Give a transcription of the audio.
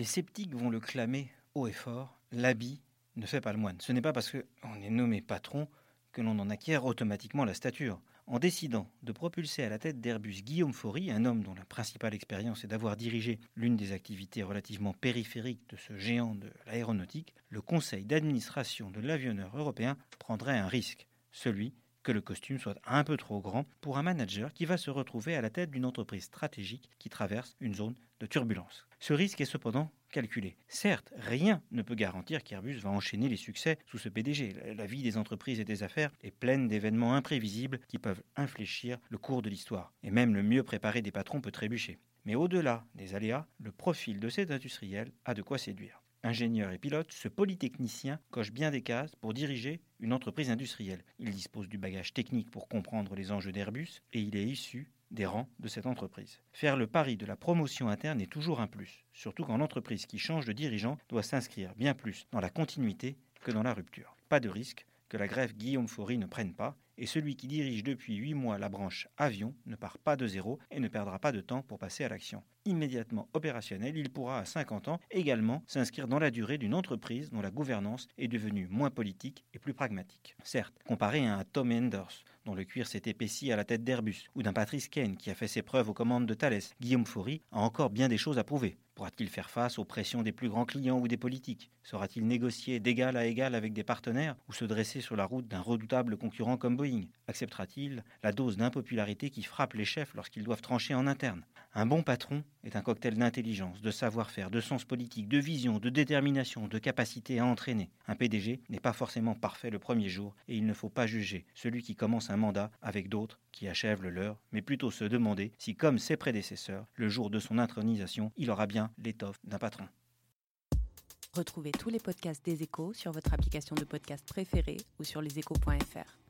Les sceptiques vont le clamer haut et fort, l'habit ne fait pas le moine. Ce n'est pas parce qu'on est nommé patron que l'on en acquiert automatiquement la stature. En décidant de propulser à la tête d'Airbus Guillaume Faury, un homme dont la principale expérience est d'avoir dirigé l'une des activités relativement périphériques de ce géant de l'aéronautique, le conseil d'administration de l'avionneur européen prendrait un risque, celui que le costume soit un peu trop grand pour un manager qui va se retrouver à la tête d'une entreprise stratégique qui traverse une zone de turbulence. Ce risque est cependant calculé. Certes, rien ne peut garantir qu'Airbus va enchaîner les succès sous ce PDG. La vie des entreprises et des affaires est pleine d'événements imprévisibles qui peuvent infléchir le cours de l'histoire. Et même le mieux préparé des patrons peut trébucher. Mais au-delà des aléas, le profil de cet industriel a de quoi séduire ingénieur et pilote, ce polytechnicien coche bien des cases pour diriger une entreprise industrielle. Il dispose du bagage technique pour comprendre les enjeux d'Airbus et il est issu des rangs de cette entreprise. Faire le pari de la promotion interne est toujours un plus, surtout quand l'entreprise qui change de dirigeant doit s'inscrire bien plus dans la continuité que dans la rupture. Pas de risque que la grève Guillaume Faury ne prenne pas, et celui qui dirige depuis huit mois la branche avion ne part pas de zéro et ne perdra pas de temps pour passer à l'action. Immédiatement opérationnel, il pourra à 50 ans également s'inscrire dans la durée d'une entreprise dont la gouvernance est devenue moins politique et plus pragmatique. Certes, comparé à un Tom Enders, dont le cuir s'est épaissi à la tête d'Airbus, ou d'un Patrice Kane qui a fait ses preuves aux commandes de Thales, Guillaume Faury a encore bien des choses à prouver. Pourra-t-il faire face aux pressions des plus grands clients ou des politiques? Saura-t-il négocier d'égal à égal avec des partenaires ou se dresser sur la route d'un redoutable concurrent comme Boeing? Acceptera-t-il la dose d'impopularité qui frappe les chefs lorsqu'ils doivent trancher en interne? Un bon patron est un cocktail d'intelligence, de savoir-faire, de sens politique, de vision, de détermination, de capacité à entraîner. Un PDG n'est pas forcément parfait le premier jour et il ne faut pas juger celui qui commence un mandat avec d'autres qui achèvent le leur, mais plutôt se demander si, comme ses prédécesseurs, le jour de son intronisation, il aura l'étoffe d'un patron. Retrouvez tous les podcasts des échos sur votre application de podcast préférée ou sur leséchos.fr.